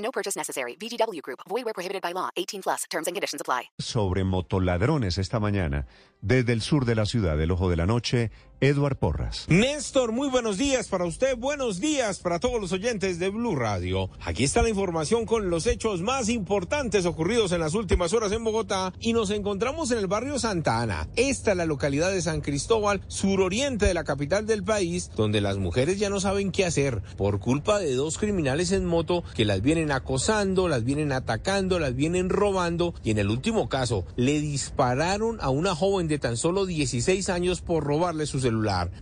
No purchase necessary. VGW Group. Void where prohibited by law. 18 plus. Terms and conditions apply. Sobre motoladrones esta mañana, desde el sur de la ciudad, del Ojo de la Noche, Eduard Porras. Néstor, muy buenos días para usted, buenos días para todos los oyentes de Blue Radio. Aquí está la información con los hechos más importantes ocurridos en las últimas horas en Bogotá y nos encontramos en el barrio Santa Ana. Esta es la localidad de San Cristóbal, suroriente de la capital del país, donde las mujeres ya no saben qué hacer por culpa de dos criminales en moto que las vienen acosando, las vienen atacando, las vienen robando y en el último caso le dispararon a una joven de tan solo 16 años por robarle su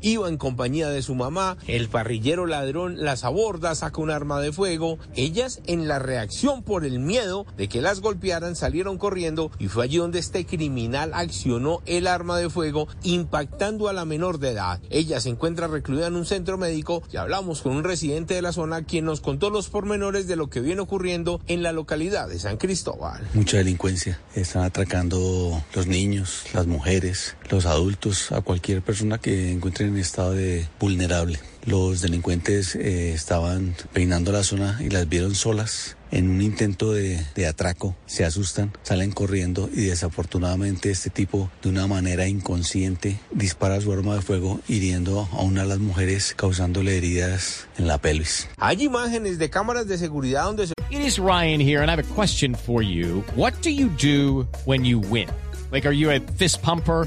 Iba en compañía de su mamá, el parrillero ladrón las aborda, saca un arma de fuego. Ellas, en la reacción por el miedo de que las golpearan, salieron corriendo y fue allí donde este criminal accionó el arma de fuego, impactando a la menor de edad. Ella se encuentra recluida en un centro médico y hablamos con un residente de la zona quien nos contó los pormenores de lo que viene ocurriendo en la localidad de San Cristóbal. Mucha delincuencia. Están atracando los niños, las mujeres, los adultos, a cualquier persona que encuentren en estado de vulnerable. Los delincuentes eh, estaban peinando la zona y las vieron solas en un intento de, de, atraco, se asustan, salen corriendo y desafortunadamente este tipo de una manera inconsciente dispara su arma de fuego hiriendo a una de las mujeres causándole heridas en la pelvis. Hay imágenes de cámaras de seguridad donde se... It is Ryan here and I have a question for you. What do you do when you win? Like are you a fist pumper?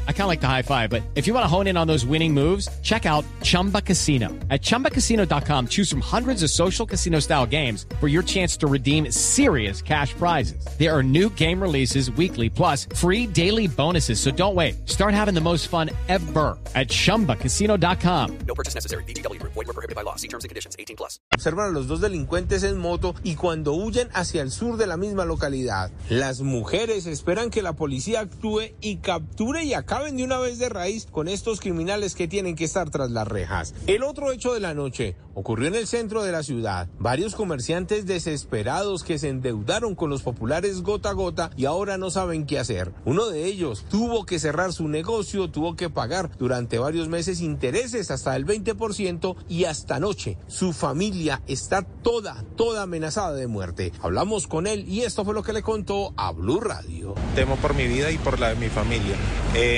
I kind of like the high five, but if you want to hone in on those winning moves, check out Chumba Casino. At ChumbaCasino.com, choose from hundreds of social casino style games for your chance to redeem serious cash prizes. There are new game releases weekly, plus free daily bonuses. So don't wait. Start having the most fun ever at ChumbaCasino.com. No purchase necessary. VGW. Void were prohibited by law. See terms and conditions. 18 plus. Observan a los dos delincuentes en moto y cuando huyen hacia el sur de la misma localidad, las mujeres esperan que la policía actúe y capture y acaben de una vez de raíz con estos criminales que tienen que estar tras las rejas. El otro hecho de la noche ocurrió en el centro de la ciudad. Varios comerciantes desesperados que se endeudaron con los populares gota a gota y ahora no saben qué hacer. Uno de ellos tuvo que cerrar su negocio, tuvo que pagar durante varios meses intereses hasta el 20% y hasta anoche su familia está toda, toda amenazada de muerte. Hablamos con él y esto fue lo que le contó a Blue Radio temo por mi vida y por la de mi familia.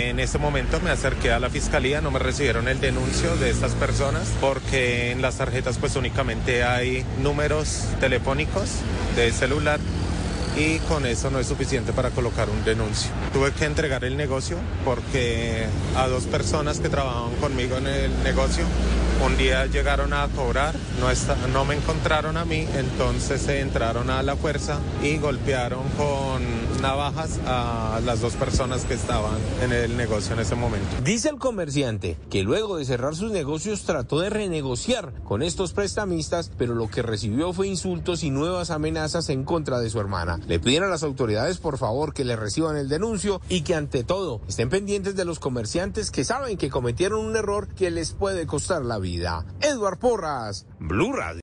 En este momento me acerqué a la fiscalía, no me recibieron el denuncio de estas personas porque en las tarjetas pues únicamente hay números telefónicos de celular y con eso no es suficiente para colocar un denuncio. Tuve que entregar el negocio porque a dos personas que trabajaban conmigo en el negocio un día llegaron a cobrar, no, está, no me encontraron a mí, entonces se entraron a la fuerza y golpearon con navajas a las dos personas que estaban en el negocio en ese momento. Dice el comerciante que luego de cerrar sus negocios trató de renegociar con estos prestamistas, pero lo que recibió fue insultos y nuevas amenazas en contra de su hermana. Le pidieron a las autoridades por favor que le reciban el denuncio y que ante todo estén pendientes de los comerciantes que saben que cometieron un error que les puede costar la vida. Edward Porras, Blue Radio.